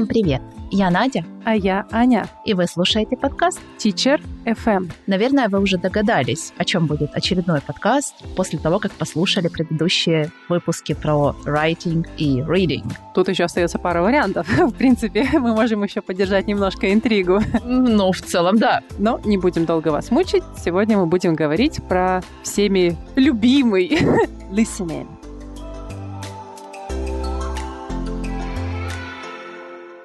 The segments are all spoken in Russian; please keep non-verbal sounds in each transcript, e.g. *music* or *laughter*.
Всем привет! Я Надя. А я Аня. И вы слушаете подкаст Teacher FM. Наверное, вы уже догадались, о чем будет очередной подкаст после того, как послушали предыдущие выпуски про writing и reading. Тут еще остается пара вариантов. *laughs* В принципе, *laughs* мы можем еще поддержать немножко интригу. Ну, в целом, да. Но не будем долго вас мучить. Сегодня мы будем говорить про всеми любимый *laughs* listening.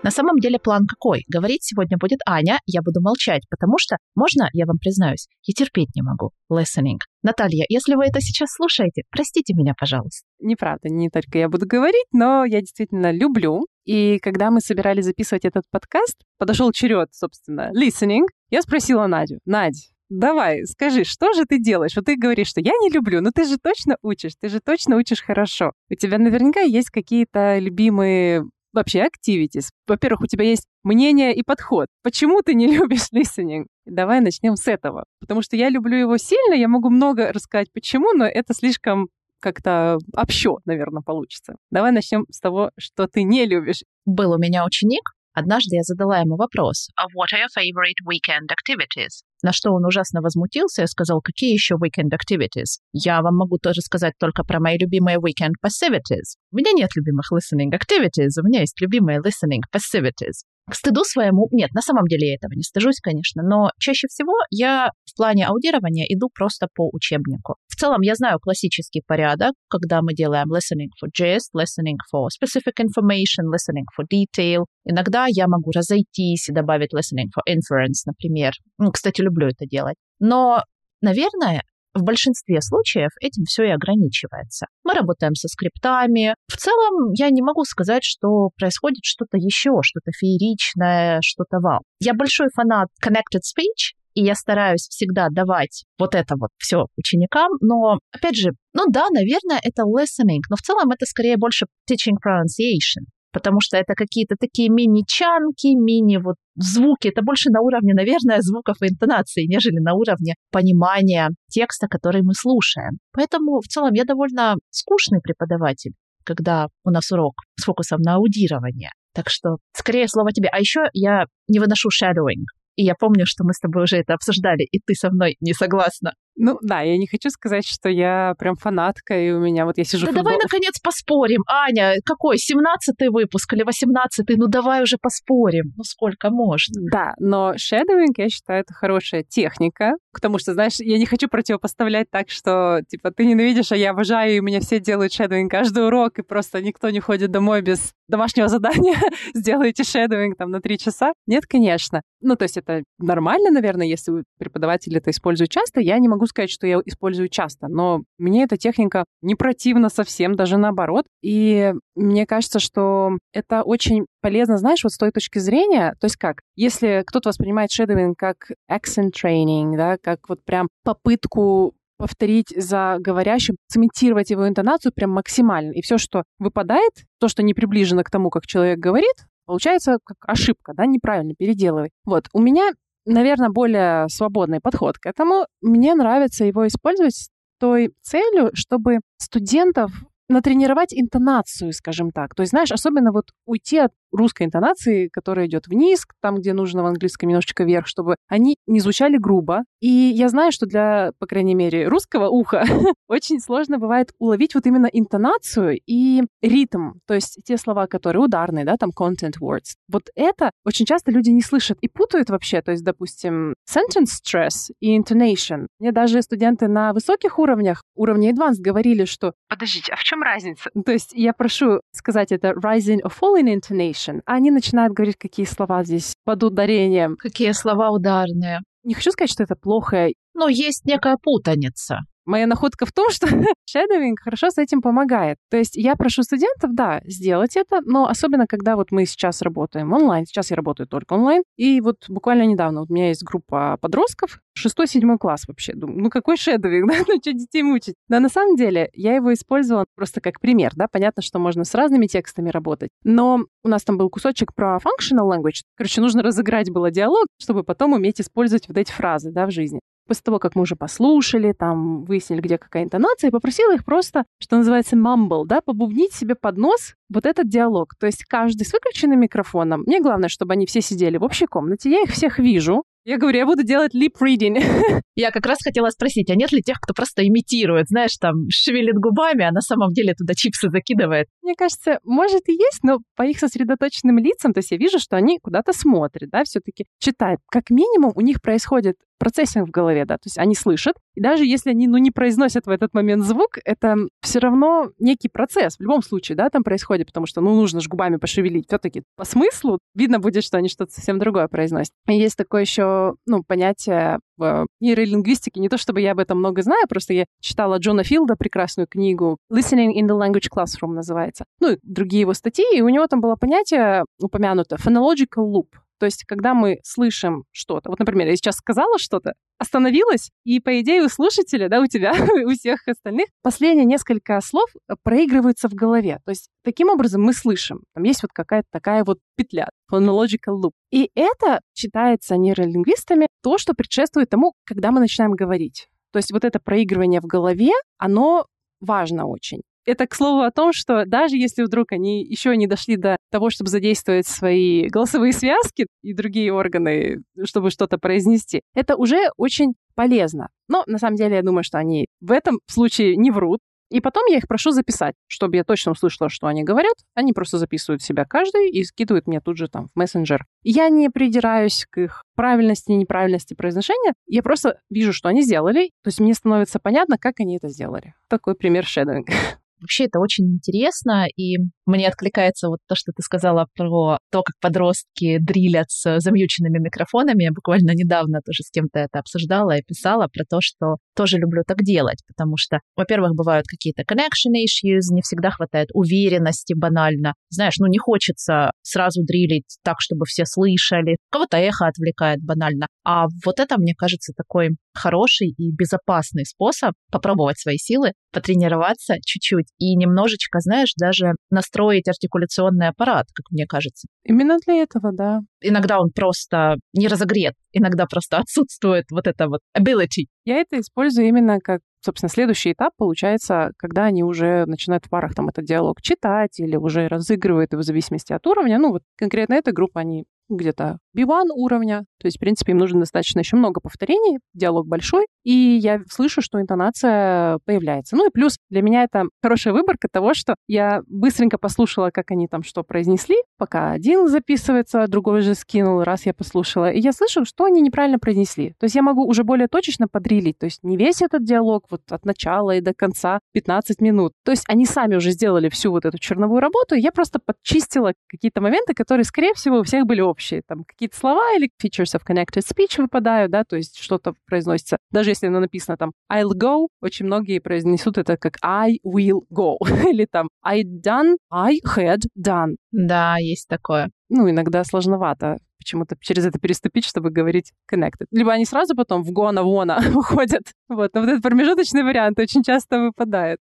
На самом деле план какой? Говорить сегодня будет Аня, я буду молчать, потому что, можно, я вам признаюсь, я терпеть не могу. Listening. Наталья, если вы это сейчас слушаете, простите меня, пожалуйста. Неправда, не только я буду говорить, но я действительно люблю. И когда мы собирались записывать этот подкаст, подошел черед, собственно, listening, я спросила Надю, Надь, давай, скажи, что же ты делаешь? Вот ты говоришь, что я не люблю, но ты же точно учишь, ты же точно учишь хорошо. У тебя наверняка есть какие-то любимые вообще activities. Во-первых, у тебя есть мнение и подход. Почему ты не *laughs* любишь listening? Давай начнем с этого. Потому что я люблю его сильно, я могу много рассказать почему, но это слишком как-то общо, наверное, получится. Давай начнем с того, что ты не любишь. Был у меня ученик, Однажды я задала ему вопрос «Of what are your favorite weekend activities?» На что он ужасно возмутился и сказал, какие еще weekend activities? Я вам могу тоже сказать только про мои любимые weekend passivities. У меня нет любимых listening activities, у меня есть любимые listening passivities. К стыду своему, нет, на самом деле я этого не стыжусь, конечно, но чаще всего я в плане аудирования иду просто по учебнику. В целом я знаю классический порядок, когда мы делаем listening for gist, listening for specific information, listening for detail. Иногда я могу разойтись и добавить listening for inference, например. Ну, кстати, люблю это делать. Но, наверное, в большинстве случаев этим все и ограничивается. Мы работаем со скриптами. В целом, я не могу сказать, что происходит что-то еще, что-то фееричное, что-то вау. Я большой фанат Connected Speech, и я стараюсь всегда давать вот это вот все ученикам, но, опять же, ну да, наверное, это listening, но в целом это скорее больше teaching pronunciation потому что это какие-то такие мини-чанки, мини вот звуки. Это больше на уровне, наверное, звуков и интонации, нежели на уровне понимания текста, который мы слушаем. Поэтому в целом я довольно скучный преподаватель, когда у нас урок с фокусом на аудирование. Так что скорее слово тебе. А еще я не выношу shadowing. И я помню, что мы с тобой уже это обсуждали, и ты со мной не согласна. Ну да, я не хочу сказать, что я прям фанатка, и у меня вот я сижу... Да футбол... давай, наконец, поспорим. Аня, какой, 17-й выпуск или 18-й? Ну давай уже поспорим. Ну сколько можно? Да, но shadowing, я считаю, это хорошая техника, потому что, знаешь, я не хочу противопоставлять так, что, типа, ты ненавидишь, а я обожаю, и меня все делают shadowing каждый урок, и просто никто не ходит домой без домашнего задания, *laughs* сделаете shadowing там на три часа. Нет, конечно. Ну, то есть это нормально, наверное, если преподаватель это использует часто. Я не могу могу сказать, что я использую часто, но мне эта техника не противна совсем, даже наоборот. И мне кажется, что это очень полезно, знаешь, вот с той точки зрения, то есть как, если кто-то воспринимает shadowing как accent training, да, как вот прям попытку повторить за говорящим, цементировать его интонацию прям максимально. И все, что выпадает, то, что не приближено к тому, как человек говорит, получается как ошибка, да, неправильно переделывай. Вот, у меня наверное, более свободный подход к этому. Мне нравится его использовать с той целью, чтобы студентов натренировать интонацию, скажем так. То есть, знаешь, особенно вот уйти от русской интонации, которая идет вниз, там, где нужно в английском немножечко вверх, чтобы они не звучали грубо. И я знаю, что для, по крайней мере, русского уха *laughs* очень сложно бывает уловить вот именно интонацию и ритм, то есть те слова, которые ударные, да, там content words. Вот это очень часто люди не слышат и путают вообще, то есть, допустим, sentence stress и intonation. Мне даже студенты на высоких уровнях, уровне advanced, говорили, что подождите, а в чем разница? *laughs* То есть я прошу сказать это rising or falling intonation, intonation. Они начинают говорить, какие слова здесь под ударением. Какие слова ударные. Не хочу сказать, что это плохо. Но есть некая путаница. Моя находка в том, что *laughs* shadowing хорошо с этим помогает. То есть я прошу студентов, да, сделать это, но особенно, когда вот мы сейчас работаем онлайн, сейчас я работаю только онлайн, и вот буквально недавно вот у меня есть группа подростков, шестой, седьмой класс вообще. Думаю, ну какой шедовик, *laughs* да, ну что детей мучить? Да, на самом деле я его использовала просто как пример, да, понятно, что можно с разными текстами работать, но у нас там был кусочек про functional language, короче, нужно разыграть было диалог, чтобы потом уметь использовать вот эти фразы, да, в жизни. После того, как мы уже послушали, там, выяснили, где какая интонация, и попросила их просто, что называется, mumble, да, побубнить себе под нос вот этот диалог. То есть каждый с выключенным микрофоном. Мне главное, чтобы они все сидели в общей комнате. Я их всех вижу, я говорю, я буду делать reading. *laughs* Я как раз хотела спросить, а нет ли тех, кто просто имитирует, знаешь, там, шевелит губами, а на самом деле туда чипсы закидывает? Мне кажется, может и есть, но по их сосредоточенным лицам, то есть я вижу, что они куда-то смотрят, да, все таки читают. Как минимум у них происходит процессинг в голове, да, то есть они слышат, и даже если они, ну, не произносят в этот момент звук, это все равно некий процесс в любом случае, да, там происходит, потому что, ну, нужно же губами пошевелить. все таки по смыслу видно будет, что они что-то совсем другое произносят. И есть такое еще, ну, понятие в нейролингвистике, не то чтобы я об этом много знаю, просто я читала Джона Филда прекрасную книгу «Listening in the Language Classroom» называется, ну, и другие его статьи, и у него там было понятие упомянуто «phonological loop», то есть, когда мы слышим что-то, вот, например, я сейчас сказала что-то, остановилась, и, по идее, у слушателя, да, у тебя, *laughs* у всех остальных, последние несколько слов э, проигрываются в голове. То есть, таким образом мы слышим. Там есть вот какая-то такая вот петля, phonological loop. И это считается нейролингвистами то, что предшествует тому, когда мы начинаем говорить. То есть вот это проигрывание в голове, оно важно очень. Это, к слову, о том, что даже если вдруг они еще не дошли до того, чтобы задействовать свои голосовые связки и другие органы, чтобы что-то произнести, это уже очень полезно. Но на самом деле я думаю, что они в этом случае не врут. И потом я их прошу записать, чтобы я точно услышала, что они говорят. Они просто записывают себя каждый и скидывают мне тут же там в мессенджер. Я не придираюсь к их правильности и неправильности произношения. Я просто вижу, что они сделали. То есть мне становится понятно, как они это сделали. Такой пример шедовинга. *laughs* Вообще это очень интересно, и мне откликается вот то, что ты сказала про то, как подростки дрилят с замьюченными микрофонами. Я буквально недавно тоже с кем-то это обсуждала и писала про то, что тоже люблю так делать, потому что, во-первых, бывают какие-то connection issues, не всегда хватает уверенности банально. Знаешь, ну не хочется сразу дрилить так, чтобы все слышали. Кого-то эхо отвлекает банально. А вот это, мне кажется, такой хороший и безопасный способ попробовать свои силы, потренироваться чуть-чуть и немножечко, знаешь, даже настроить артикуляционный аппарат, как мне кажется. Именно для этого, да. Иногда он просто не разогрет, иногда просто *laughs* отсутствует вот это вот ability. Я это использую именно как собственно, следующий этап получается, когда они уже начинают в парах там этот диалог читать или уже разыгрывают его в зависимости от уровня. Ну, вот конкретно эта группа, они где-то B1 уровня, то есть, в принципе, им нужно достаточно еще много повторений, диалог большой, и я слышу, что интонация появляется. Ну и плюс для меня это хорошая выборка того, что я быстренько послушала, как они там что произнесли, пока один записывается, другой же скинул, раз я послушала, и я слышу, что они неправильно произнесли. То есть я могу уже более точечно подрилить, то есть не весь этот диалог вот от начала и до конца 15 минут. То есть они сами уже сделали всю вот эту черновую работу, я просто подчистила какие-то моменты, которые, скорее всего, у всех были общие. Там какие-то слова или features of connected speech выпадают, да, то есть что-то произносится. Даже если оно написано там I'll go, очень многие произнесут это как I will go. *laughs* или там I done, I had done. Да, есть такое. Ну, иногда сложновато почему-то через это переступить, чтобы говорить connected. Либо они сразу потом в гона вона *laughs* выходят. Вот. Но вот этот промежуточный вариант очень часто выпадает.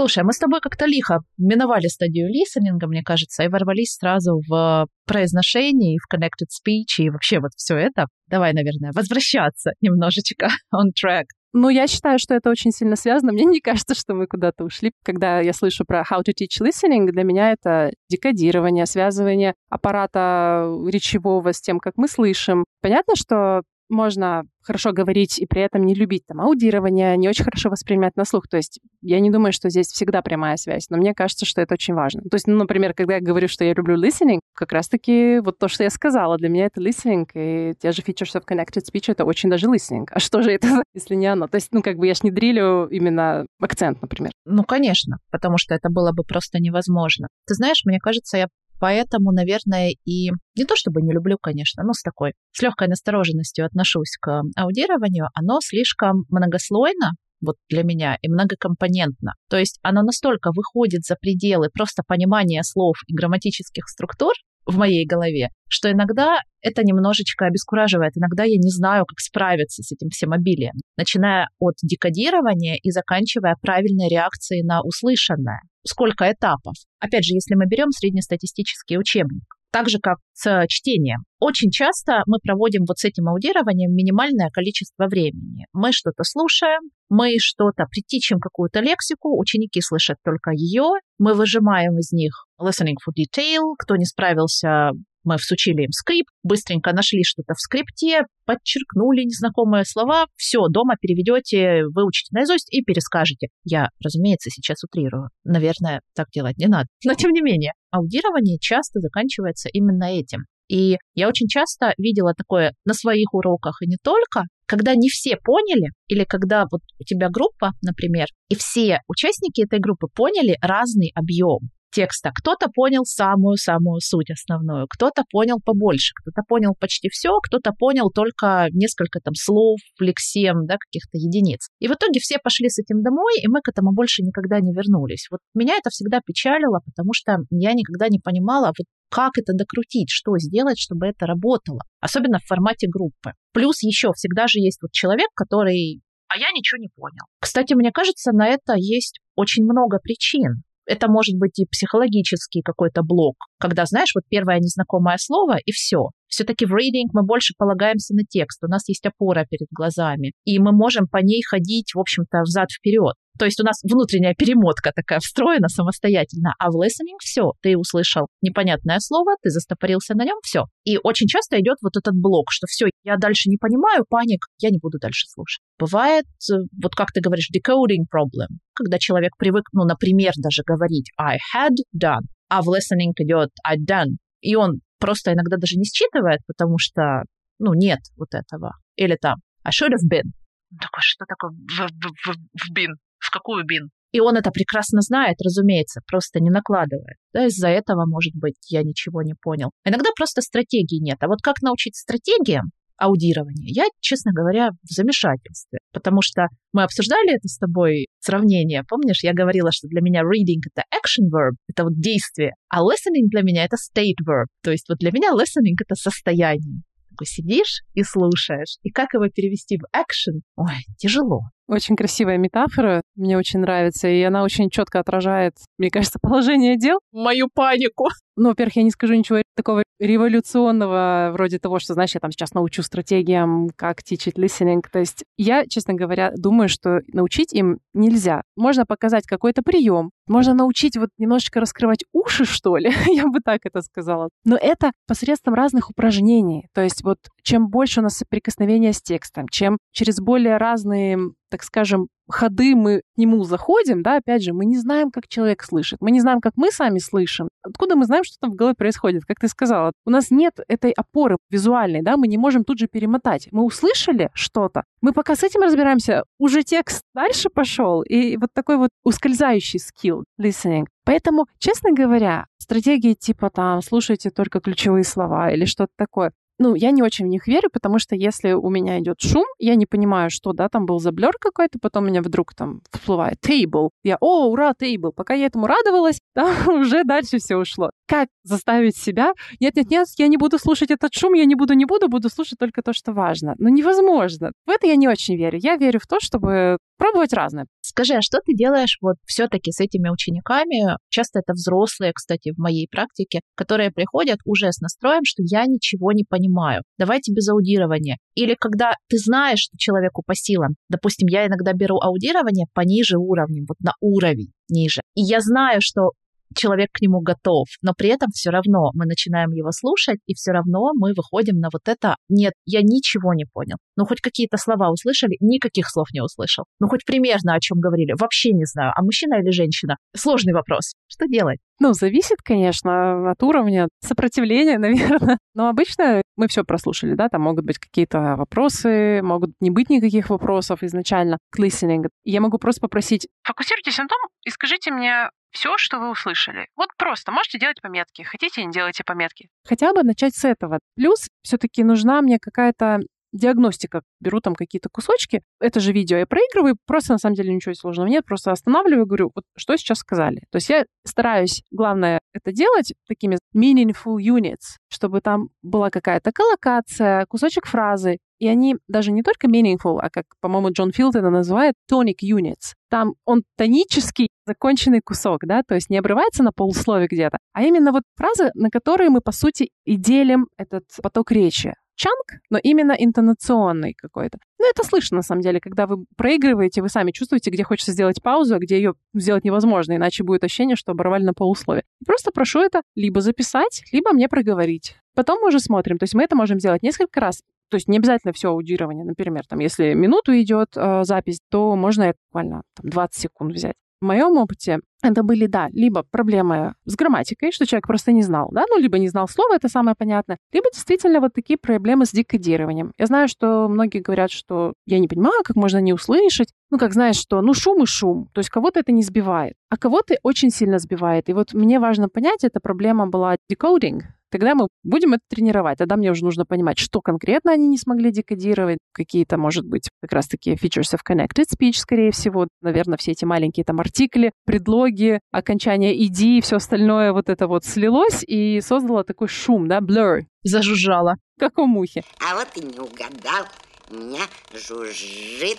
Слушай, а мы с тобой как-то лихо миновали стадию лисенинга, мне кажется, и ворвались сразу в произношение, в connected speech, и вообще вот все это. Давай, наверное, возвращаться немножечко *laughs* on track. Ну, я считаю, что это очень сильно связано. Мне не кажется, что мы куда-то ушли. Когда я слышу про how to teach listening, для меня это декодирование, связывание аппарата речевого с тем, как мы слышим. Понятно, что можно хорошо говорить и при этом не любить там аудирование, не очень хорошо воспринимать на слух. То есть я не думаю, что здесь всегда прямая связь, но мне кажется, что это очень важно. То есть, ну, например, когда я говорю, что я люблю listening, как раз-таки вот то, что я сказала, для меня это listening, и те же features of connected speech — это очень даже listening. А что же это, если не оно? То есть, ну, как бы я ж не дрилю именно акцент, например. Ну, конечно, потому что это было бы просто невозможно. Ты знаешь, мне кажется, я Поэтому, наверное, и не то чтобы не люблю, конечно, но с такой, с легкой настороженностью отношусь к аудированию, оно слишком многослойно, вот для меня, и многокомпонентно. То есть оно настолько выходит за пределы просто понимания слов и грамматических структур, в моей голове, что иногда это немножечко обескураживает. Иногда я не знаю, как справиться с этим всем обилием, начиная от декодирования и заканчивая правильной реакцией на услышанное. Сколько этапов? Опять же, если мы берем среднестатистический учебник, Так же, как с чтением. Очень часто мы проводим вот с этим аудированием минимальное количество времени. Мы что-то слушаем, мы что-то притичим какую-то лексику, ученики слышат только ее, мы выжимаем из них listening for detail, кто не справился, мы всучили им скрипт, быстренько нашли что-то в скрипте, подчеркнули незнакомые слова, все, дома переведете, выучите наизусть и перескажете. Я, разумеется, сейчас утрирую. Наверное, так делать не надо. Но тем не менее, аудирование часто заканчивается именно этим. И я очень часто видела такое на своих уроках и не только, когда не все поняли, или когда вот у тебя группа, например, и все участники этой группы поняли разный объем текста. Кто-то понял самую-самую суть основную, кто-то понял побольше, кто-то понял почти все, кто-то понял только несколько там слов, лексем, да, каких-то единиц. И в итоге все пошли с этим домой, и мы к этому больше никогда не вернулись. Вот меня это всегда печалило, потому что я никогда не понимала, вот как это докрутить, что сделать, чтобы это работало, особенно в формате группы. Плюс еще всегда же есть вот человек, который а я ничего не понял. Кстати, мне кажется, на это есть очень много причин. Это может быть и психологический какой-то блок, когда, знаешь, вот первое незнакомое слово и все. Все-таки в reading мы больше полагаемся на текст, у нас есть опора перед глазами, и мы можем по ней ходить, в общем-то, взад-вперед. То есть у нас внутренняя перемотка такая встроена самостоятельно, а в listening все, ты услышал непонятное слово, ты застопорился на нем, все. И очень часто идет вот этот блок, что все, я дальше не понимаю, паник, я не буду дальше слушать. Бывает, э, вот как ты говоришь, decoding problem, когда человек привык, ну, например, даже говорить I had done, а в listening идет I done, и он просто иногда даже не считывает, потому что, ну, нет вот этого. Или там I should have been. Такой, что такое в, в, в, в been? в какую бин. И он это прекрасно знает, разумеется, просто не накладывает. Да, из-за этого, может быть, я ничего не понял. Иногда просто стратегии нет. А вот как научить стратегиям аудирования, я, честно говоря, в замешательстве. Потому что мы обсуждали это с тобой сравнение. Помнишь, я говорила, что для меня reading — это action verb, это вот действие, а listening для меня — это state verb. То есть вот для меня listening — это состояние. Такой сидишь и слушаешь. И как его перевести в action? Ой, тяжело. Очень красивая метафора, мне очень нравится, и она очень четко отражает, мне кажется, положение дел. Мою панику. Ну, во-первых, я не скажу ничего такого революционного, вроде того, что, знаешь, я там сейчас научу стратегиям, как teach listening. То есть я, честно говоря, думаю, что научить им нельзя. Можно показать какой-то прием, можно научить вот немножечко раскрывать уши, что ли, *laughs* я бы так это сказала. Но это посредством разных упражнений. То есть вот чем больше у нас соприкосновения с текстом, чем через более разные так скажем, ходы мы к нему заходим, да, опять же, мы не знаем, как человек слышит, мы не знаем, как мы сами слышим. Откуда мы знаем, что там в голове происходит? Как ты сказала, у нас нет этой опоры визуальной, да, мы не можем тут же перемотать. Мы услышали что-то, мы пока с этим разбираемся, уже текст дальше пошел, и вот такой вот ускользающий скилл listening. Поэтому, честно говоря, стратегии типа там слушайте только ключевые слова или что-то такое, ну, я не очень в них верю, потому что если у меня идет шум, я не понимаю, что, да, там был заблер какой-то, потом у меня вдруг там всплывает table. Я, о, ура, table. Пока я этому радовалась, *laughs* да, уже дальше все ушло. Как заставить себя? Нет-нет-нет, я не буду слушать этот шум, я не буду, не буду, буду слушать только то, что важно. Ну, невозможно. В это я не очень верю. Я верю в то, чтобы пробовать разное. Скажи, а что ты делаешь вот все-таки с этими учениками? Часто это взрослые, кстати, в моей практике, которые приходят уже с настроем, что я ничего не понимаю. Давайте без аудирования. Или когда ты знаешь, что человеку по силам. Допустим, я иногда беру аудирование пониже уровнем, вот на уровень ниже. И я знаю, что человек к нему готов, но при этом все равно мы начинаем его слушать, и все равно мы выходим на вот это «нет, я ничего не понял». Ну, хоть какие-то слова услышали, никаких слов не услышал. Ну, хоть примерно о чем говорили, вообще не знаю, а мужчина или женщина? Сложный вопрос. Что делать? Ну, зависит, конечно, от уровня сопротивления, *laughs* наверное. Но обычно мы все прослушали, да, там могут быть какие-то вопросы, могут не быть никаких вопросов изначально к listening. Я могу просто попросить... Фокусируйтесь на том и скажите мне все, что вы услышали. Вот просто можете делать пометки. Хотите, не делайте пометки. Хотя бы начать с этого. Плюс все-таки нужна мне какая-то диагностика. Беру там какие-то кусочки, это же видео я проигрываю, просто на самом деле ничего сложного нет, просто останавливаю, говорю, вот что сейчас сказали. То есть я стараюсь, главное, это делать такими meaningful units, чтобы там была какая-то коллокация, кусочек фразы, и они даже не только meaningful, а как, по-моему, Джон Филд это называет, tonic units. Там он тонический, законченный кусок, да, то есть не обрывается на полуслове где-то, а именно вот фразы, на которые мы, по сути, и делим этот поток речи чанк, но именно интонационный какой-то. Ну, это слышно, на самом деле, когда вы проигрываете, вы сами чувствуете, где хочется сделать паузу, а где ее сделать невозможно, иначе будет ощущение, что оборвали на полусловие. Просто прошу это либо записать, либо мне проговорить. Потом мы уже смотрим, то есть мы это можем сделать несколько раз. То есть не обязательно все аудирование. Например, там, если минуту идет э, запись, то можно буквально там, 20 секунд взять. В моем опыте это были, да, либо проблемы с грамматикой, что человек просто не знал, да, ну, либо не знал слова, это самое понятное, либо действительно вот такие проблемы с декодированием. Я знаю, что многие говорят, что я не понимаю, как можно не услышать, ну, как знаешь, что, ну, шум и шум, то есть кого-то это не сбивает, а кого-то очень сильно сбивает. И вот мне важно понять, эта проблема была decoding, Тогда мы будем это тренировать. Тогда мне уже нужно понимать, что конкретно они не смогли декодировать, какие-то, может быть, как раз такие features of connected speech, скорее всего. Наверное, все эти маленькие там артикли, предлоги, окончание id и все остальное вот это вот слилось и создало такой шум, да, blur. Зажужжало. Как у мухи. А вот и не угадал. У меня жужжит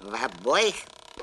в обоих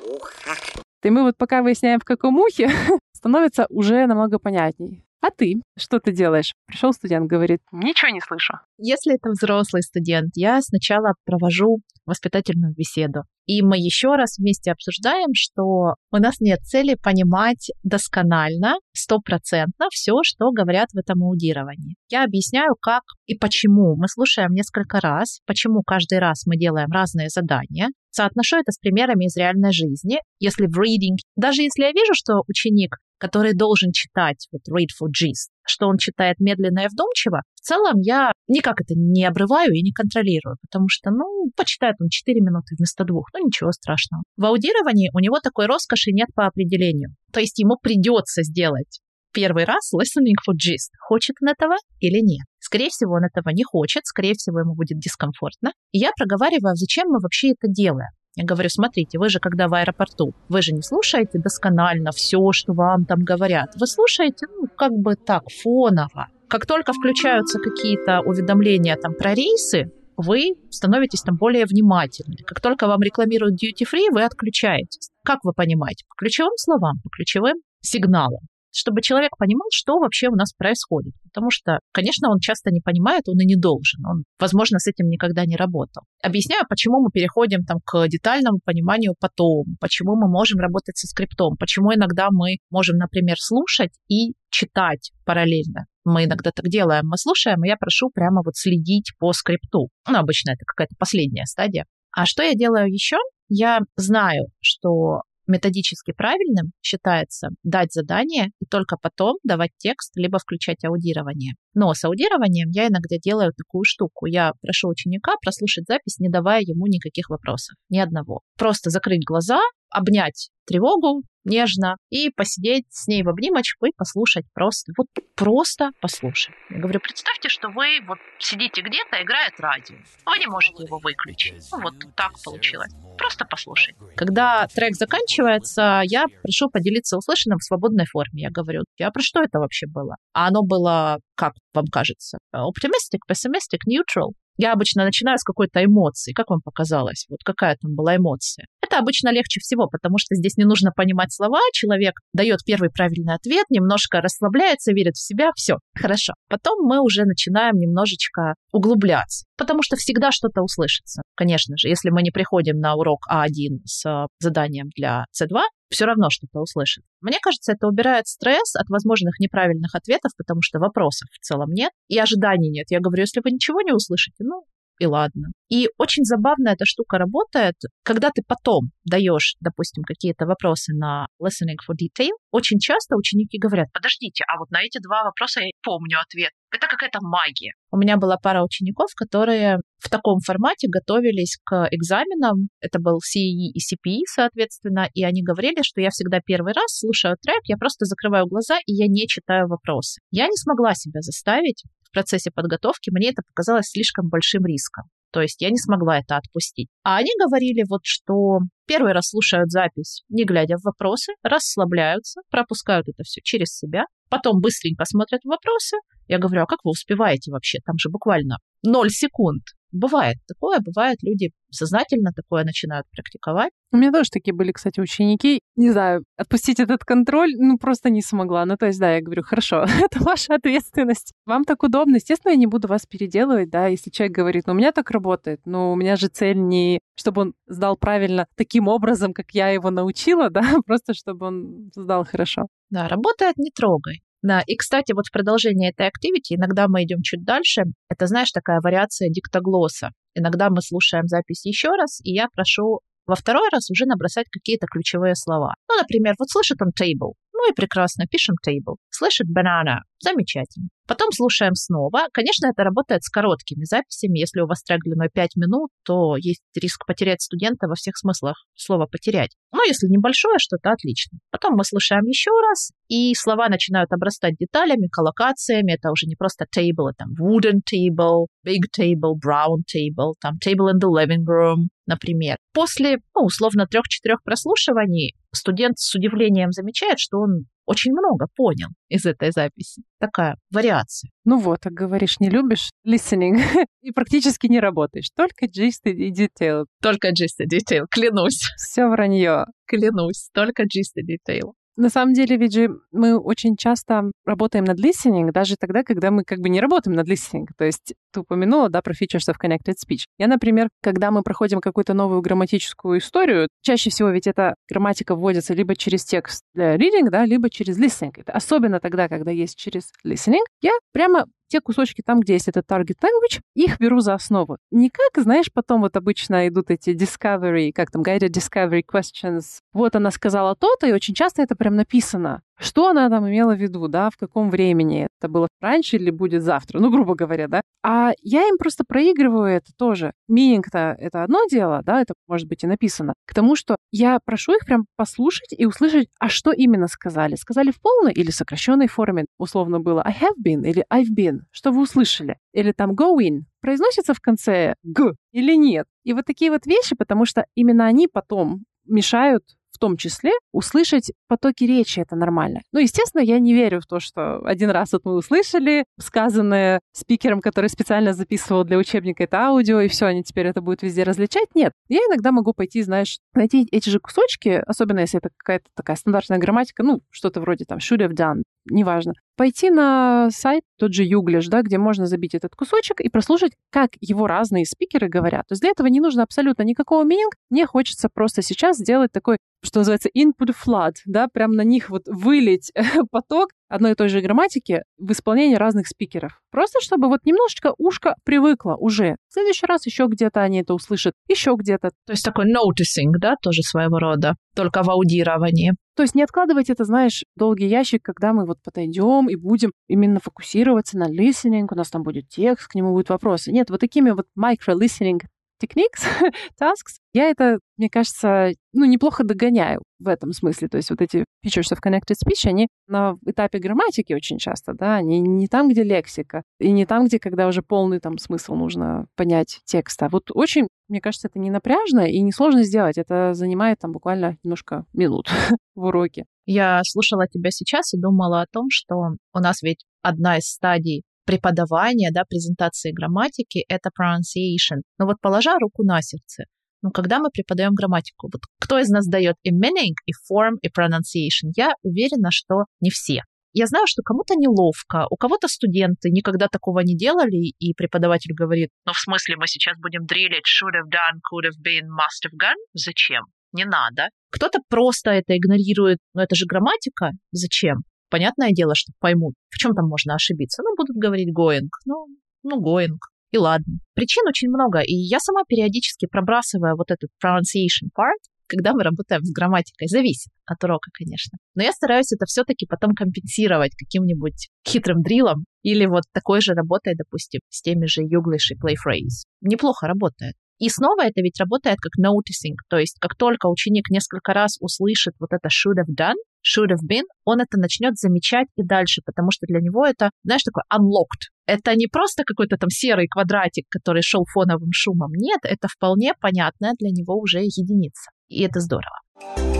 ухах. И мы вот пока выясняем, в каком ухе, *laughs* становится уже намного понятней. А ты что ты делаешь? Пришел студент, говорит, ничего не слышу. Если это взрослый студент, я сначала провожу воспитательную беседу. И мы еще раз вместе обсуждаем, что у нас нет цели понимать досконально, стопроцентно все, что говорят в этом аудировании. Я объясняю, как и почему. Мы слушаем несколько раз, почему каждый раз мы делаем разные задания. Соотношу это с примерами из реальной жизни. Если в reading, даже если я вижу, что ученик который должен читать вот read for gist, что он читает медленно и вдумчиво, в целом я никак это не обрываю и не контролирую, потому что, ну, почитает он 4 минуты вместо двух, ну, ничего страшного. В аудировании у него такой роскоши нет по определению. То есть ему придется сделать первый раз listening for gist. Хочет он этого или нет? Скорее всего, он этого не хочет, скорее всего, ему будет дискомфортно. И я проговариваю, зачем мы вообще это делаем. Я говорю, смотрите, вы же когда в аэропорту, вы же не слушаете досконально все, что вам там говорят. Вы слушаете, ну, как бы так, фоново. Как только включаются какие-то уведомления там про рейсы, вы становитесь там более внимательны. Как только вам рекламируют duty free, вы отключаетесь. Как вы понимаете? По ключевым словам, по ключевым сигналам чтобы человек понимал, что вообще у нас происходит. Потому что, конечно, он часто не понимает, он и не должен. Он, возможно, с этим никогда не работал. Объясняю, почему мы переходим там, к детальному пониманию потом, почему мы можем работать со скриптом, почему иногда мы можем, например, слушать и читать параллельно. Мы иногда так делаем, мы слушаем, и я прошу прямо вот следить по скрипту. Ну, обычно это какая-то последняя стадия. А что я делаю еще? Я знаю, что методически правильным считается дать задание и только потом давать текст, либо включать аудирование. Но с аудированием я иногда делаю такую штуку. Я прошу ученика прослушать запись, не давая ему никаких вопросов, ни одного. Просто закрыть глаза, обнять тревогу нежно и посидеть с ней в обнимочку и послушать просто. Вот просто послушать. Я говорю, представьте, что вы вот сидите где-то, играет радио. Вы не можете его выключить. Ну, вот так получилось. Просто послушай. Когда трек заканчивается, я прошу поделиться услышанным в свободной форме. Я говорю, а про что это вообще было? А оно было, как вам кажется? Optimistic, pessimistic, neutral? Я обычно начинаю с какой-то эмоции. Как вам показалось? Вот какая там была эмоция? Это обычно легче всего, потому что здесь не нужно понимать слова. Человек дает первый правильный ответ, немножко расслабляется, верит в себя. Все, хорошо. Потом мы уже начинаем немножечко углубляться, потому что всегда что-то услышится. Конечно же, если мы не приходим на урок А1 с заданием для С2, все равно что-то услышит. Мне кажется, это убирает стресс от возможных неправильных ответов, потому что вопросов в целом нет и ожиданий нет. Я говорю, если вы ничего не услышите, ну, и ладно. И очень забавно эта штука работает, когда ты потом даешь, допустим, какие-то вопросы на listening for detail, очень часто ученики говорят, подождите, а вот на эти два вопроса я помню ответ. Это какая-то магия. У меня была пара учеников, которые в таком формате готовились к экзаменам. Это был CE и CPE, соответственно, и они говорили, что я всегда первый раз слушаю трек, я просто закрываю глаза, и я не читаю вопросы. Я не смогла себя заставить в процессе подготовки, мне это показалось слишком большим риском. То есть я не смогла это отпустить. А они говорили вот, что первый раз слушают запись, не глядя в вопросы, расслабляются, пропускают это все через себя, потом быстренько смотрят вопросы. Я говорю, а как вы успеваете вообще? Там же буквально 0 секунд. Бывает такое, бывает, люди сознательно такое начинают практиковать. У меня тоже такие были, кстати, ученики. Не знаю, отпустить этот контроль, ну, просто не смогла. Ну, то есть, да, я говорю, хорошо, *laughs* это ваша ответственность. Вам так удобно. Естественно, я не буду вас переделывать, да, если человек говорит, ну, у меня так работает, но у меня же цель не, чтобы он сдал правильно таким образом, как я его научила, *laughs* да, просто чтобы он сдал хорошо. Да, работает, не трогай. Да, и, кстати, вот в продолжение этой activity иногда мы идем чуть дальше. Это, знаешь, такая вариация диктоглосса. Иногда мы слушаем запись еще раз, и я прошу во второй раз уже набросать какие-то ключевые слова. Ну, например, вот слышит он table. Ну и прекрасно, пишем table. Слышит banana. Замечательно. Потом слушаем снова. Конечно, это работает с короткими записями. Если у вас трек длиной 5 минут, то есть риск потерять студента во всех смыслах слова потерять. Но если небольшое что-то, отлично. Потом мы слушаем еще раз, и слова начинают обрастать деталями, коллокациями. Это уже не просто table, там wooden table, big table, brown table, там table in the living room, например. После, ну, условно, трех-четырех прослушиваний студент с удивлением замечает, что он очень много понял из этой записи. Такая вариация. Ну вот, так говоришь, не любишь listening *laughs* и практически не работаешь. Только gist и detail. Только gist и detail, клянусь. Все вранье. Клянусь, только gist и detail. На самом деле, ведь же мы очень часто работаем над listening, даже тогда, когда мы как бы не работаем над listening. То есть ты упомянула, да, про features of connected speech. Я, например, когда мы проходим какую-то новую грамматическую историю, чаще всего ведь эта грамматика вводится либо через текст для reading, да, либо через listening. Это особенно тогда, когда есть через listening. Я прямо те кусочки там, где есть этот target language, их беру за основу. Не как, знаешь, потом вот обычно идут эти discovery, как там, guided discovery questions. Вот она сказала то-то, и очень часто это прям написано. Что она там имела в виду, да, в каком времени? Это было раньше или будет завтра? Ну, грубо говоря, да. А я им просто проигрываю это тоже. Мининг-то это одно дело, да, это может быть и написано. К тому, что я прошу их прям послушать и услышать, а что именно сказали. Сказали в полной или сокращенной форме. Условно было I have been или I've been. Что вы услышали? Или там go in. Произносится в конце г или нет. И вот такие вот вещи, потому что именно они потом мешают том числе услышать потоки речи, это нормально. Ну, естественно, я не верю в то, что один раз вот мы услышали сказанное спикером, который специально записывал для учебника это аудио, и все, они теперь это будут везде различать. Нет. Я иногда могу пойти, знаешь, найти эти же кусочки, особенно если это какая-то такая стандартная грамматика, ну, что-то вроде там should have done, неважно. Пойти на сайт, тот же Юглиш, да, где можно забить этот кусочек и прослушать, как его разные спикеры говорят. То есть для этого не нужно абсолютно никакого мининг. Мне хочется просто сейчас сделать такой, что называется, input flood, да, прям на них вот вылить *laughs* поток одной и той же грамматики в исполнении разных спикеров. Просто чтобы вот немножечко ушко привыкло уже. В следующий раз еще где-то они это услышат, еще где-то. То есть такой noticing, да, тоже своего рода, только в аудировании. То есть не откладывать это, знаешь, долгий ящик, когда мы вот подойдем и будем именно фокусироваться на listening, у нас там будет текст, к нему будут вопросы. Нет, вот такими вот micro-listening techniques, *laughs* tasks, я это, мне кажется, ну, неплохо догоняю в этом смысле. То есть вот эти features of connected speech, они на этапе грамматики очень часто, да, они не там, где лексика, и не там, где, когда уже полный там смысл нужно понять текста. Вот очень, мне кажется, это не напряжно и несложно сделать. Это занимает там буквально немножко минут *laughs* в уроке. Я слушала тебя сейчас и думала о том, что у нас ведь одна из стадий преподавания, да, презентации грамматики, это pronunciation. Но вот положа руку на сердце, ну, когда мы преподаем грамматику, вот кто из нас дает и meaning, и form, и pronunciation? Я уверена, что не все. Я знаю, что кому-то неловко, у кого-то студенты никогда такого не делали, и преподаватель говорит, ну, в смысле, мы сейчас будем дрелить should have done, could have been, must have gone? Зачем? Не надо. Кто-то просто это игнорирует, но это же грамматика, зачем? Понятное дело, что поймут, в чем там можно ошибиться. Ну, будут говорить going, ну, ну, going, и ладно. Причин очень много, и я сама периодически пробрасываю вот этот pronunciation part, когда мы работаем с грамматикой. Зависит от урока, конечно. Но я стараюсь это все-таки потом компенсировать каким-нибудь хитрым дрилом или вот такой же работой, допустим, с теми же English и Play Phrase. Неплохо работает. И снова это ведь работает как noticing, то есть как только ученик несколько раз услышит вот это should have done, should have been, он это начнет замечать и дальше, потому что для него это, знаешь, такой unlocked. Это не просто какой-то там серый квадратик, который шел фоновым шумом. Нет, это вполне понятная для него уже единица. И это здорово.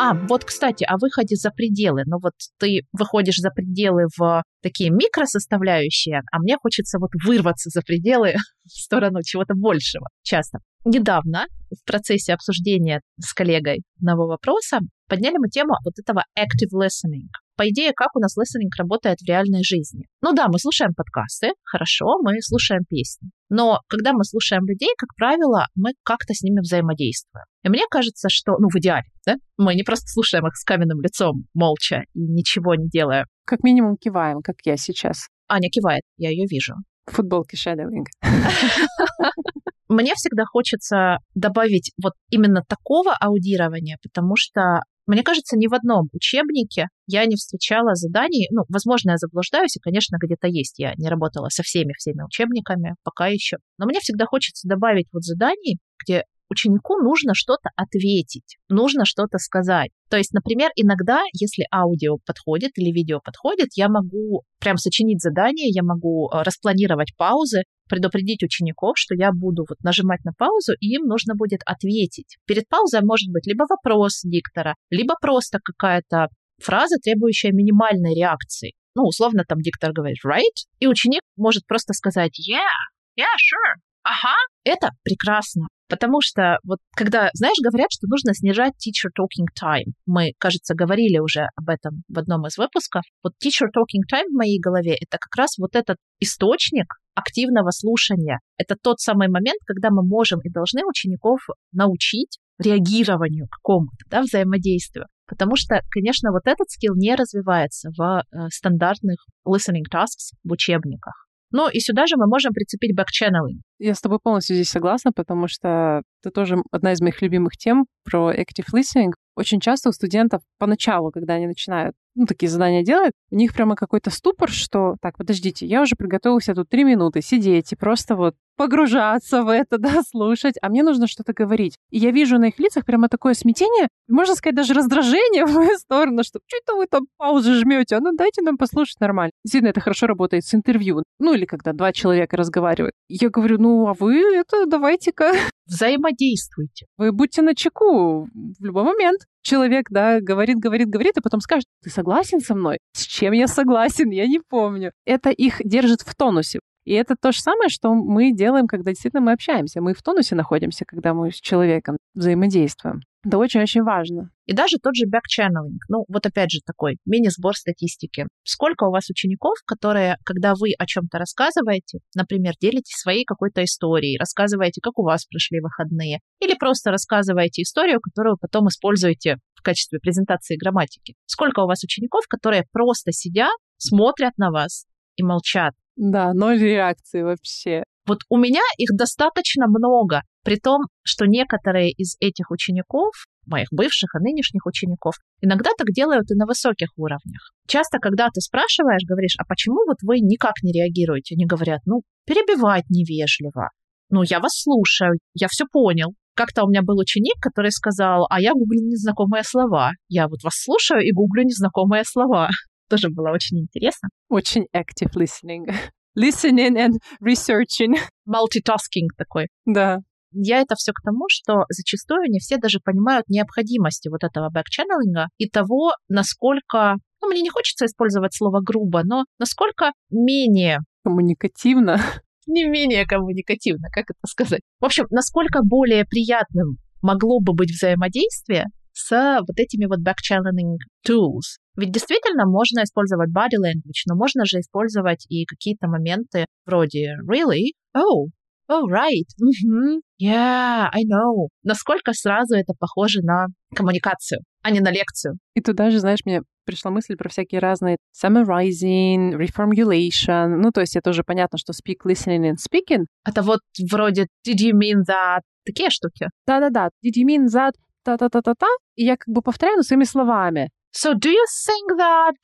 А, вот, кстати, о выходе за пределы. Ну вот ты выходишь за пределы в такие микросоставляющие, а мне хочется вот вырваться за пределы *laughs* в сторону чего-то большего часто. Недавно в процессе обсуждения с коллегой одного вопроса подняли мы тему вот этого active listening. По идее, как у нас listening работает в реальной жизни. Ну да, мы слушаем подкасты, хорошо, мы слушаем песни. Но когда мы слушаем людей, как правило, мы как-то с ними взаимодействуем. И мне кажется, что, ну, в идеале, да, мы не просто слушаем их с каменным лицом, молча и ничего не делая. Как минимум киваем, как я сейчас. Аня кивает, я ее вижу. В футболке shadowing. *laughs* *laughs* Мне всегда хочется добавить вот именно такого аудирования, потому что мне кажется, ни в одном учебнике я не встречала заданий, ну, возможно, я заблуждаюсь, и, конечно, где-то есть. Я не работала со всеми-всеми учебниками пока еще. Но мне всегда хочется добавить вот заданий, где ученику нужно что-то ответить, нужно что-то сказать. То есть, например, иногда, если аудио подходит или видео подходит, я могу прям сочинить задание, я могу э, распланировать паузы, предупредить учеников, что я буду вот нажимать на паузу, и им нужно будет ответить. Перед паузой может быть либо вопрос диктора, либо просто какая-то фраза, требующая минимальной реакции. Ну, условно, там диктор говорит right, и ученик может просто сказать yeah, yeah, sure, ага, это прекрасно. Потому что вот когда, знаешь, говорят, что нужно снижать teacher talking time. Мы, кажется, говорили уже об этом в одном из выпусков. Вот teacher talking time в моей голове — это как раз вот этот источник активного слушания. Это тот самый момент, когда мы можем и должны учеников научить реагированию какому-то, да, взаимодействию. Потому что, конечно, вот этот скилл не развивается в э, стандартных listening tasks в учебниках. Ну и сюда же мы можем прицепить бэкченнелинг. Я с тобой полностью здесь согласна, потому что это тоже одна из моих любимых тем про active listening. Очень часто у студентов поначалу, когда они начинают ну, такие задания делать, у них прямо какой-то ступор, что так, подождите, я уже приготовился тут три минуты сидеть и просто вот погружаться в это, *laughs* да, слушать, а мне нужно что-то говорить. И я вижу на их лицах прямо такое смятение, можно сказать, даже раздражение *laughs* в мою сторону, что что это вы там паузы жмете, а ну дайте нам послушать нормально. Действительно, это хорошо работает с интервью, ну или когда два человека разговаривают. Я говорю, ну а вы это давайте-ка взаимодействуйте. Вы будьте на чеку в любой момент. Человек, да, говорит, говорит, говорит, и потом скажет, ты согласен со мной? С чем я согласен? Я не помню. Это их держит в тонусе. И это то же самое, что мы делаем, когда действительно мы общаемся. Мы в тонусе находимся, когда мы с человеком взаимодействуем. Это очень-очень важно. И даже тот же бэкченнелинг. Ну, вот опять же такой мини-сбор статистики. Сколько у вас учеников, которые, когда вы о чем-то рассказываете, например, делитесь своей какой-то историей, рассказываете, как у вас прошли выходные, или просто рассказываете историю, которую потом используете в качестве презентации грамматики. Сколько у вас учеников, которые просто сидят, смотрят на вас и молчат, да, ноль реакции вообще. Вот у меня их достаточно много, при том, что некоторые из этих учеников, моих бывших и нынешних учеников, иногда так делают и на высоких уровнях. Часто, когда ты спрашиваешь, говоришь, а почему вот вы никак не реагируете? Они говорят, ну, перебивать невежливо. Ну, я вас слушаю, я все понял. Как-то у меня был ученик, который сказал, а я гуглю незнакомые слова. Я вот вас слушаю и гуглю незнакомые слова. *laughs* Тоже было очень интересно. Очень active listening. *laughs* Listening and researching. Multitasking такой. Да. Я это все к тому, что зачастую не все даже понимают необходимости вот этого бэкченнелинга и того, насколько, ну, мне не хочется использовать слово грубо, но насколько менее коммуникативно. Не менее коммуникативно, как это сказать. В общем, насколько более приятным могло бы быть взаимодействие с вот этими вот back-channeling tools. Ведь действительно можно использовать body language, но можно же использовать и какие-то моменты вроде really, oh, oh, right, mm-hmm, yeah, I know. Насколько сразу это похоже на коммуникацию, а не на лекцию. И туда же, знаешь, мне пришла мысль про всякие разные summarizing, reformulation. Ну, то есть это уже понятно, что speak, listening and speaking. Это вот вроде did you mean that? Такие штуки. Да-да-да. Did you mean that? Та-та-та-та-та. И я как бы повторяю, своими словами. So do you think that...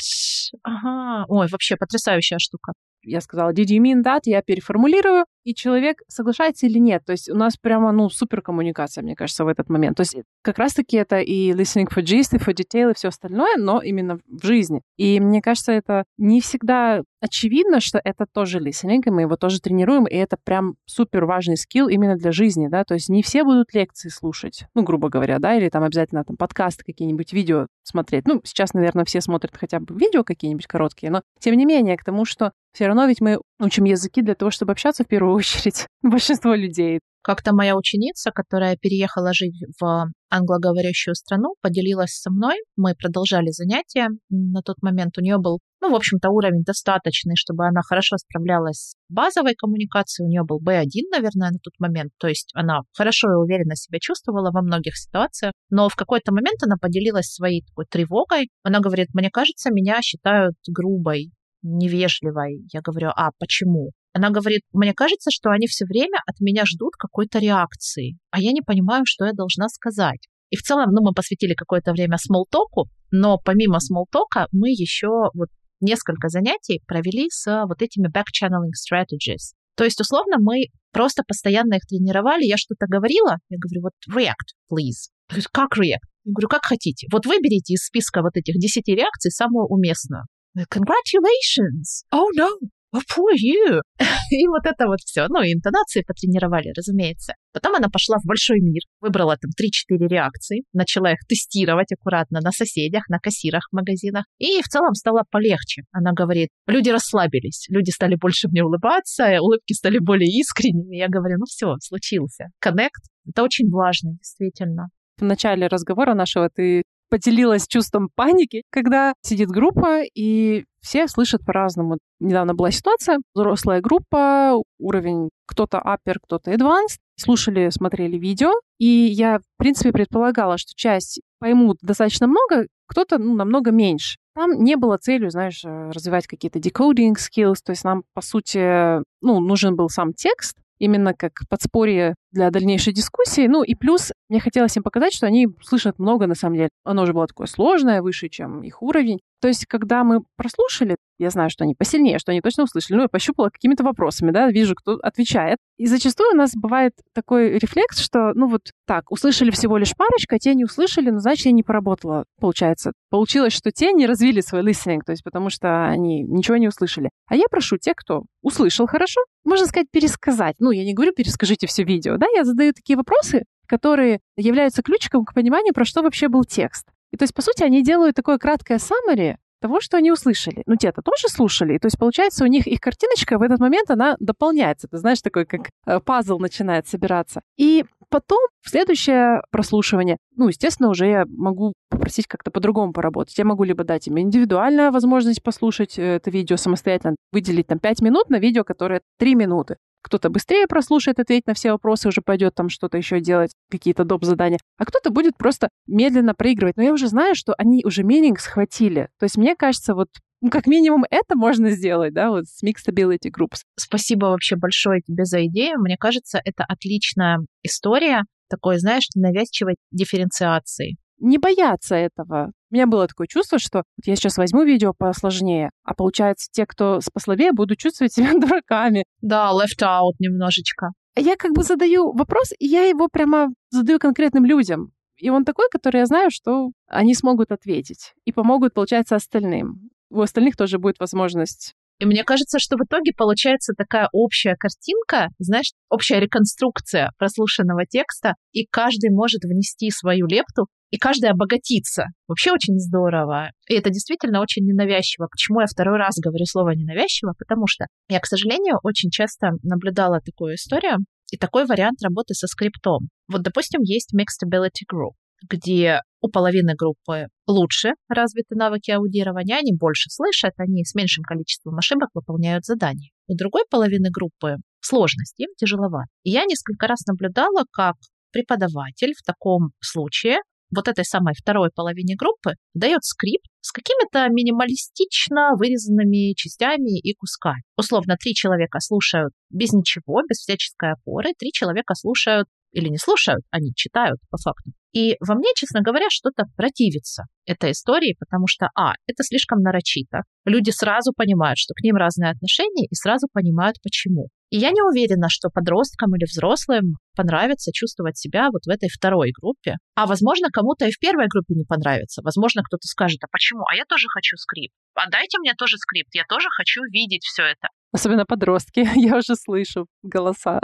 Ага. Ой, вообще потрясающая штука. Я сказала, did you mean that? Я переформулирую, и человек соглашается или нет. То есть у нас прямо, ну, супер коммуникация, мне кажется, в этот момент. То есть как раз-таки это и listening for gist, и for detail, и все остальное, но именно в жизни. И мне кажется, это не всегда очевидно, что это тоже listening, и мы его тоже тренируем, и это прям супер важный скилл именно для жизни, да, то есть не все будут лекции слушать, ну, грубо говоря, да, или там обязательно там подкасты какие-нибудь, видео смотреть. Ну, сейчас, наверное, все смотрят хотя бы видео какие-нибудь короткие, но тем не менее, к тому, что все равно ведь мы учим языки для того, чтобы общаться в первую *laughs* очередь. Большинство людей. Как-то моя ученица, которая переехала жить в англоговорящую страну, поделилась со мной. Мы продолжали занятия. На тот момент у нее был, ну, в общем-то, уровень достаточный, чтобы она хорошо справлялась с базовой коммуникацией. У нее был B1, наверное, на тот момент. То есть она хорошо и уверенно себя чувствовала во многих ситуациях. Но в какой-то момент она поделилась своей такой тревогой. Она говорит, мне кажется, меня считают грубой невежливой. Я говорю, а почему? Она говорит, мне кажется, что они все время от меня ждут какой-то реакции, а я не понимаю, что я должна сказать. И в целом, ну, мы посвятили какое-то время смолтоку, но помимо смолтока мы еще вот несколько занятий провели с вот этими back-channeling strategies. То есть, условно, мы просто постоянно их тренировали. Я что-то говорила, я говорю, вот react, please. Говорит, как react? Я говорю, как хотите. Вот выберите из списка вот этих 10 реакций самую уместную. Congratulations! Oh no! Oh, poor you! *laughs* и вот это вот все. Ну, и интонации потренировали, разумеется. Потом она пошла в большой мир, выбрала там 3-4 реакции, начала их тестировать аккуратно на соседях, на кассирах в магазинах. И в целом стало полегче. Она говорит, люди расслабились, люди стали больше мне улыбаться, улыбки стали более искренними. Я говорю, ну все, случился. Connect. Это очень важно, действительно. В начале разговора нашего ты поделилась чувством паники, когда сидит группа, и все слышат по-разному. Недавно была ситуация, взрослая группа, уровень кто-то upper, кто-то advanced, слушали, смотрели видео, и я, в принципе, предполагала, что часть поймут достаточно много, кто-то ну, намного меньше. Там не было целью, знаешь, развивать какие-то decoding skills, то есть нам, по сути, ну, нужен был сам текст, именно как подспорье для дальнейшей дискуссии. Ну и плюс мне хотелось им показать, что они слышат много на самом деле. Оно уже было такое сложное, выше, чем их уровень. То есть, когда мы прослушали, я знаю, что они посильнее, что они точно услышали. Ну, я пощупала какими-то вопросами, да, вижу, кто отвечает. И зачастую у нас бывает такой рефлекс, что, ну вот так, услышали всего лишь парочка, те не услышали, ну, значит, я не поработала, получается. Получилось, что те не развили свой listening, то есть потому что они ничего не услышали. А я прошу тех, кто услышал хорошо, можно сказать, пересказать. Ну, я не говорю, перескажите все видео, да, я задаю такие вопросы, которые являются ключиком к пониманию, про что вообще был текст. И то есть, по сути, они делают такое краткое summary того, что они услышали. Ну, те-то тоже слушали. И, то есть, получается, у них их картиночка в этот момент, она дополняется. Ты знаешь, такой, как э, пазл начинает собираться. И потом, в следующее прослушивание, ну, естественно, уже я могу попросить как-то по-другому поработать. Я могу либо дать им индивидуальную возможность послушать э, это видео самостоятельно, выделить там 5 минут на видео, которое 3 минуты кто-то быстрее прослушает, ответить на все вопросы, уже пойдет там что-то еще делать, какие-то доп. задания, а кто-то будет просто медленно проигрывать. Но я уже знаю, что они уже митинг схватили. То есть мне кажется, вот ну, как минимум это можно сделать, да, вот с Mixed Ability Groups. Спасибо вообще большое тебе за идею. Мне кажется, это отличная история такой, знаешь, навязчивой дифференциации не бояться этого. У меня было такое чувство, что вот я сейчас возьму видео посложнее, а получается, те, кто послабее, будут чувствовать себя *laughs* дураками. Да, left out немножечко. Я как бы задаю вопрос, и я его прямо задаю конкретным людям. И он такой, который я знаю, что они смогут ответить и помогут, получается, остальным. У остальных тоже будет возможность и мне кажется, что в итоге получается такая общая картинка, знаешь, общая реконструкция прослушанного текста, и каждый может внести свою лепту, и каждый обогатится. Вообще очень здорово. И это действительно очень ненавязчиво. Почему я второй раз говорю слово ненавязчиво? Потому что я, к сожалению, очень часто наблюдала такую историю и такой вариант работы со скриптом. Вот, допустим, есть Mixed Ability Group где у половины группы лучше развиты навыки аудирования, они больше слышат, они с меньшим количеством ошибок выполняют задания. У другой половины группы сложности, им тяжеловато. И я несколько раз наблюдала, как преподаватель в таком случае вот этой самой второй половине группы дает скрипт с какими-то минималистично вырезанными частями и кусками. Условно, три человека слушают без ничего, без всяческой опоры, три человека слушают или не слушают, они читают по факту. И во мне, честно говоря, что-то противится этой истории, потому что, а, это слишком нарочито. Люди сразу понимают, что к ним разные отношения, и сразу понимают, почему. И я не уверена, что подросткам или взрослым понравится чувствовать себя вот в этой второй группе. А возможно, кому-то и в первой группе не понравится. Возможно, кто-то скажет, а почему? А я тоже хочу скрипт. А дайте мне тоже скрипт. Я тоже хочу видеть все это. Особенно подростки. *laughs* Я уже слышу голоса.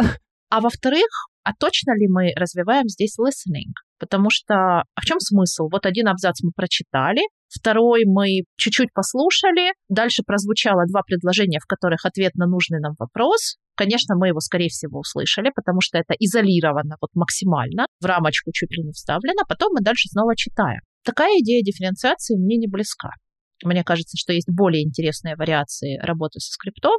А во-вторых, а точно ли мы развиваем здесь listening? Потому что а в чем смысл? Вот один абзац мы прочитали, второй мы чуть-чуть послушали, дальше прозвучало два предложения, в которых ответ на нужный нам вопрос. Конечно, мы его, скорее всего, услышали, потому что это изолировано вот максимально, в рамочку чуть ли не вставлено, потом мы дальше снова читаем. Такая идея дифференциации мне не близка. Мне кажется, что есть более интересные вариации работы со скриптом,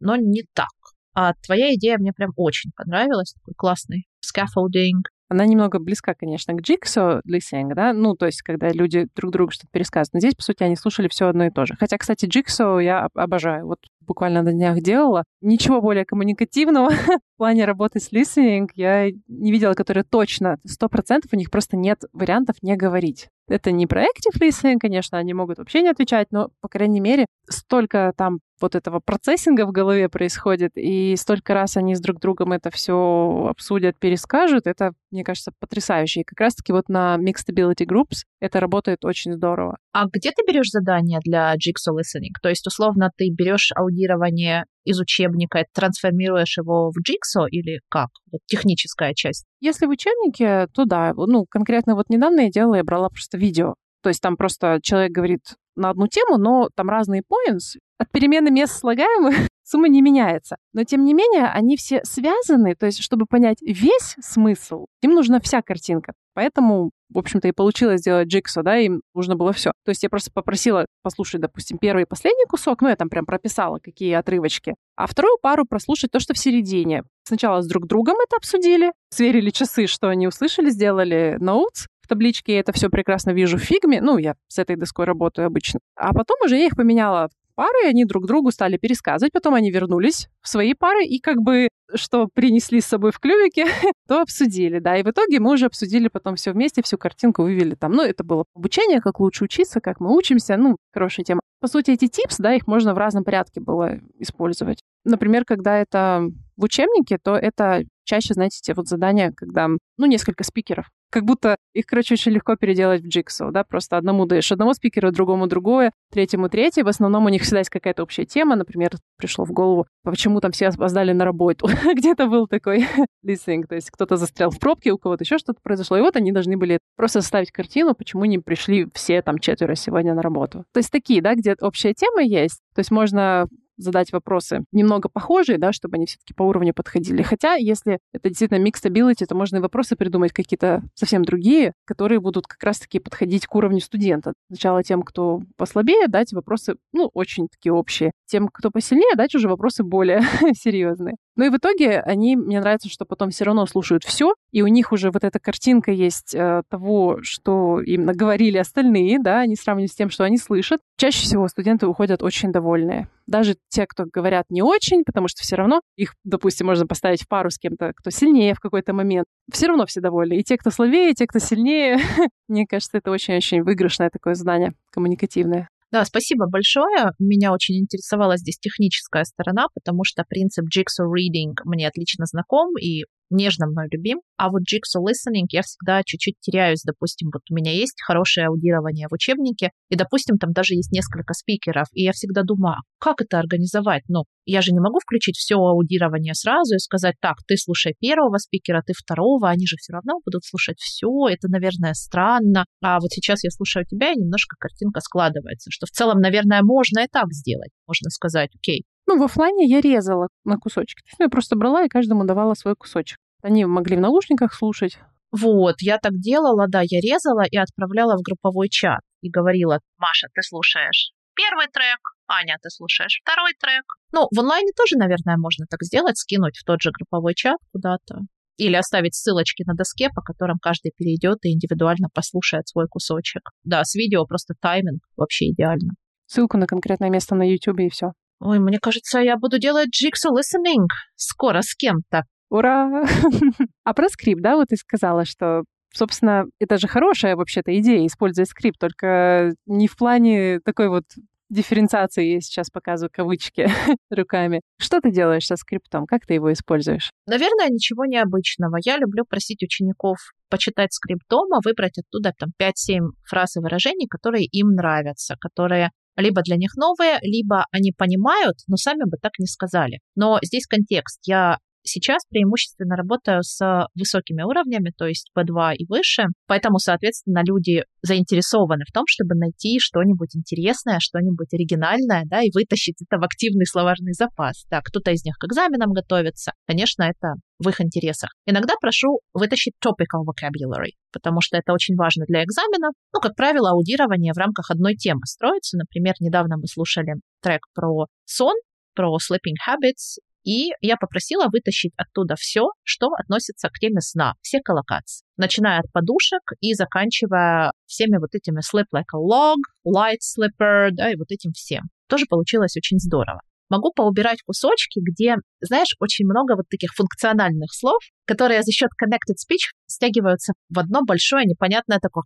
но не так. А твоя идея мне прям очень понравилась, такой классный scaffolding. Она немного близка, конечно, к Jigsaw listening, да, ну, то есть, когда люди друг другу что-то пересказывают. Но здесь, по сути, они слушали все одно и то же. Хотя, кстати, Jigsaw я обожаю. Вот буквально на днях делала. Ничего более коммуникативного *laughs* в плане работы с listening я не видела, которые точно, сто процентов у них просто нет вариантов не говорить. Это не про active listening, конечно, они могут вообще не отвечать, но, по крайней мере, столько там вот этого процессинга в голове происходит, и столько раз они с друг другом это все обсудят, перескажут, это, мне кажется, потрясающе. И как раз-таки вот на Mixed Ability Groups это работает очень здорово. А где ты берешь задания для Jigsaw Listening? То есть, условно, ты берешь аудирование из учебника, трансформируешь его в Jigsaw или как? Вот техническая часть. Если в учебнике, то да. Ну, конкретно вот недавно я делала, я брала просто видео. То есть там просто человек говорит на одну тему, но там разные points. От перемены мест слагаемых *laughs* сумма не меняется. Но, тем не менее, они все связаны, то есть, чтобы понять весь смысл, им нужна вся картинка. Поэтому, в общем-то, и получилось сделать джиксо, да, им нужно было все. То есть я просто попросила послушать, допустим, первый и последний кусок, ну, я там прям прописала, какие отрывочки, а вторую пару прослушать то, что в середине. Сначала с друг другом это обсудили, сверили часы, что они услышали, сделали ноутс, в табличке я это все прекрасно вижу в фигме. Ну, я с этой доской работаю обычно. А потом уже я их поменяла пары, они друг другу стали пересказывать. Потом они вернулись в свои пары и как бы что принесли с собой в клювике, *laughs* то обсудили, да. И в итоге мы уже обсудили потом все вместе, всю картинку вывели там. Ну, это было обучение, как лучше учиться, как мы учимся. Ну, хорошая тема. По сути, эти типс, да, их можно в разном порядке было использовать. Например, когда это в учебнике, то это чаще, знаете, те вот задания, когда, ну, несколько спикеров как будто их, короче, очень легко переделать в Jigsaw, да, просто одному даешь одного спикера, другому другое, третьему третье. В основном у них всегда есть какая-то общая тема. Например, пришло в голову, почему там все опоздали на работу. *laughs* Где-то был такой *laughs* listening, то есть кто-то застрял в пробке, у кого-то еще что-то произошло. И вот они должны были просто составить картину, почему не пришли все там четверо сегодня на работу. То есть такие, да, где общая тема есть. То есть можно задать вопросы немного похожие, да, чтобы они все-таки по уровню подходили. Хотя, если это действительно mixed ability, то можно и вопросы придумать какие-то совсем другие, которые будут как раз-таки подходить к уровню студента. Сначала тем, кто послабее, дать вопросы, ну, очень такие общие. Тем, кто посильнее, дать уже вопросы более *laughs* серьезные. Ну и в итоге они, мне нравится, что потом все равно слушают все, и у них уже вот эта картинка есть э, того, что им наговорили остальные, да, они сравнивают с тем, что они слышат. Чаще всего студенты уходят очень довольные. Даже те, кто говорят не очень, потому что все равно их, допустим, можно поставить в пару с кем-то, кто сильнее в какой-то момент. Все равно все довольны. И те, кто слабее, и те, кто сильнее. *laughs* Мне кажется, это очень-очень выигрышное такое задание коммуникативное. Да, спасибо большое. Меня очень интересовала здесь техническая сторона, потому что принцип Jigsaw Reading мне отлично знаком, и нежно мной любим. А вот Jigsaw Listening я всегда чуть-чуть теряюсь. Допустим, вот у меня есть хорошее аудирование в учебнике, и, допустим, там даже есть несколько спикеров, и я всегда думаю, а как это организовать? Ну, я же не могу включить все аудирование сразу и сказать, так, ты слушай первого спикера, ты второго, они же все равно будут слушать все, это, наверное, странно. А вот сейчас я слушаю тебя, и немножко картинка складывается, что в целом, наверное, можно и так сделать. Можно сказать, окей, ну, в офлайне я резала на кусочки. То есть я просто брала и каждому давала свой кусочек. Они могли в наушниках слушать. Вот, я так делала, да, я резала и отправляла в групповой чат. И говорила, Маша, ты слушаешь первый трек, Аня, ты слушаешь второй трек. Ну, в онлайне тоже, наверное, можно так сделать, скинуть в тот же групповой чат куда-то. Или оставить ссылочки на доске, по которым каждый перейдет и индивидуально послушает свой кусочек. Да, с видео просто тайминг вообще идеально. Ссылку на конкретное место на YouTube и все. Ой, мне кажется, я буду делать Jigsaw Listening скоро с кем-то. Ура! *laughs* а про скрипт, да, вот ты сказала, что Собственно, это же хорошая вообще-то идея использовать скрипт, только не в плане такой вот дифференциации, я сейчас показываю кавычки *laughs* руками. Что ты делаешь со скриптом? Как ты его используешь? Наверное, ничего необычного. Я люблю просить учеников почитать скрипт дома, выбрать оттуда там 5-7 фраз и выражений, которые им нравятся, которые либо для них новые, либо они понимают, но сами бы так не сказали. Но здесь контекст. Я Сейчас преимущественно работаю с высокими уровнями, то есть P2 и выше, поэтому, соответственно, люди заинтересованы в том, чтобы найти что-нибудь интересное, что-нибудь оригинальное, да, и вытащить это в активный словарный запас. Да, кто-то из них к экзаменам готовится. Конечно, это в их интересах. Иногда прошу вытащить topical vocabulary, потому что это очень важно для экзамена. Ну, как правило, аудирование в рамках одной темы строится. Например, недавно мы слушали трек про сон, про sleeping habits, и я попросила вытащить оттуда все, что относится к теме сна, все коллокации, начиная от подушек и заканчивая всеми вот этими sleep like a log, light slipper, да, и вот этим всем. Тоже получилось очень здорово. Могу поубирать кусочки, где, знаешь, очень много вот таких функциональных слов, которые за счет connected speech стягиваются в одно большое непонятное такое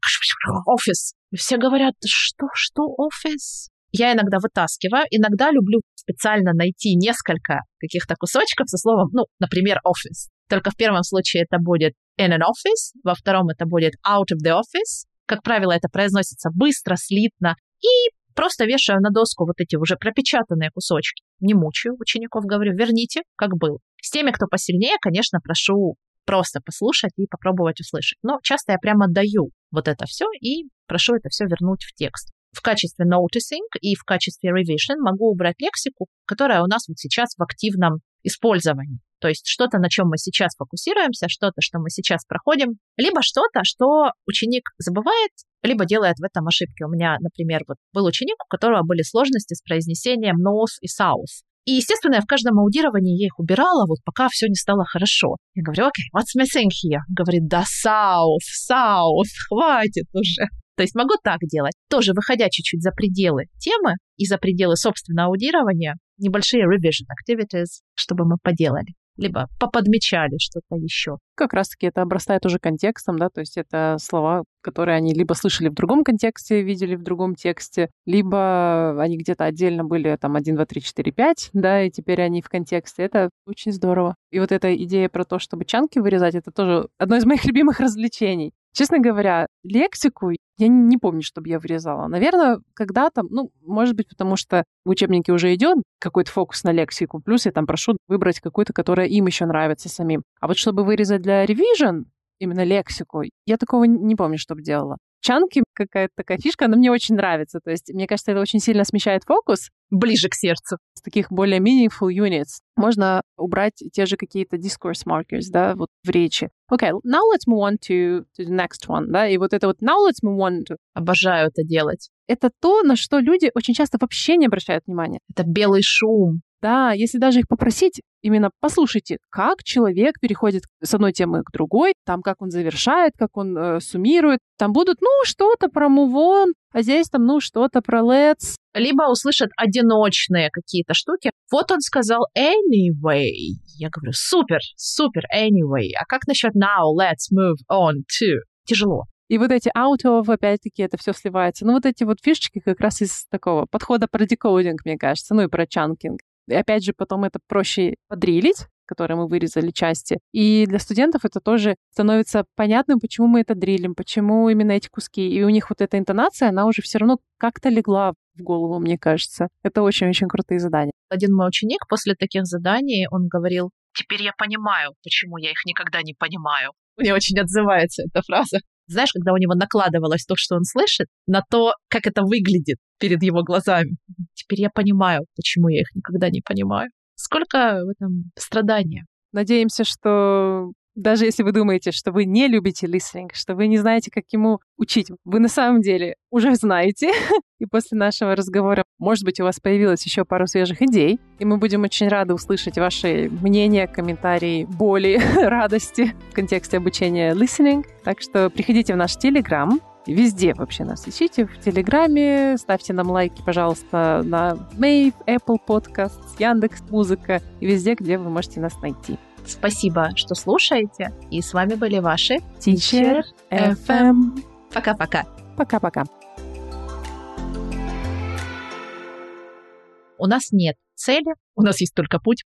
офис. И все говорят, что, что офис? Я иногда вытаскиваю, иногда люблю специально найти несколько каких-то кусочков со словом, ну, например, office. Только в первом случае это будет in an office, во втором это будет out of the office. Как правило, это произносится быстро, слитно. И просто вешаю на доску вот эти уже пропечатанные кусочки. Не мучаю учеников, говорю, верните, как был. С теми, кто посильнее, конечно, прошу просто послушать и попробовать услышать. Но часто я прямо даю вот это все и прошу это все вернуть в текст в качестве noticing и в качестве revision могу убрать лексику, которая у нас вот сейчас в активном использовании. То есть что-то, на чем мы сейчас фокусируемся, что-то, что мы сейчас проходим, либо что-то, что ученик забывает, либо делает в этом ошибки. У меня, например, вот был ученик, у которого были сложности с произнесением north и south. И, естественно, я в каждом аудировании я их убирала, вот пока все не стало хорошо. Я говорю, окей, okay, what's missing here? Говорит, да, south, *laughs* south, хватит уже. То есть могу так делать. Тоже выходя чуть-чуть за пределы темы и за пределы собственного аудирования, небольшие revision activities, чтобы мы поделали либо поподмечали что-то еще. Как раз-таки это обрастает уже контекстом, да, то есть это слова, которые они либо слышали в другом контексте, видели в другом тексте, либо они где-то отдельно были там 1, 2, 3, 4, 5, да, и теперь они в контексте. Это очень здорово. И вот эта идея про то, чтобы чанки вырезать, это тоже одно из моих *laughs* любимых развлечений. Честно говоря, лексику я не помню, чтобы я вырезала. Наверное, когда-то, ну, может быть, потому что в учебнике уже идет какой-то фокус на лексику, плюс я там прошу выбрать какую-то, которая им еще нравится самим. А вот чтобы вырезать для revision именно лексику, я такого не помню, чтобы делала чанки какая-то такая фишка, она мне очень нравится. То есть, мне кажется, это очень сильно смещает фокус. Ближе к сердцу. С таких более meaningful units можно убрать те же какие-то discourse markers, да, вот в речи. Okay, now let's move on to, to the next one, да, и вот это вот now let's move on to... Обожаю это делать. Это то, на что люди очень часто вообще не обращают внимания. Это белый шум. Да, если даже их попросить, именно послушайте, как человек переходит с одной темы к другой, там как он завершает, как он э, суммирует. Там будут, ну, что-то про on, а здесь там, ну, что-то про let's. Либо услышат одиночные какие-то штуки. Вот он сказал anyway. Я говорю, супер, супер, anyway. А как насчет now, let's move on to? Тяжело. И вот эти out of, опять-таки, это все сливается. Ну, вот эти вот фишечки как раз из такого подхода про декодинг, мне кажется, ну и про чанкинг. И опять же, потом это проще подрилить, которые мы вырезали части. И для студентов это тоже становится понятным, почему мы это дрилим, почему именно эти куски. И у них вот эта интонация, она уже все равно как-то легла в голову, мне кажется. Это очень-очень крутые задания. Один мой ученик после таких заданий, он говорил, теперь я понимаю, почему я их никогда не понимаю. Мне очень отзывается эта фраза. Знаешь, когда у него накладывалось то, что он слышит, на то, как это выглядит перед его глазами. Теперь я понимаю, почему я их никогда не понимаю. Сколько в этом страдания. Надеемся, что даже если вы думаете, что вы не любите листинг, что вы не знаете, как ему учить, вы на самом деле уже знаете. *laughs* И после нашего разговора, может быть, у вас появилось еще пару свежих идей. И мы будем очень рады услышать ваши мнения, комментарии, боли, *laughs* радости в контексте обучения listening. Так что приходите в наш Телеграм, Везде вообще нас ищите. В Телеграме. Ставьте нам лайки, пожалуйста, на Mave, Apple Podcast, Яндекс Музыка и везде, где вы можете нас найти. Спасибо, что слушаете. И с вами были ваши Teacher FM. Пока-пока. Пока-пока. У нас нет цели, у нас есть только путь.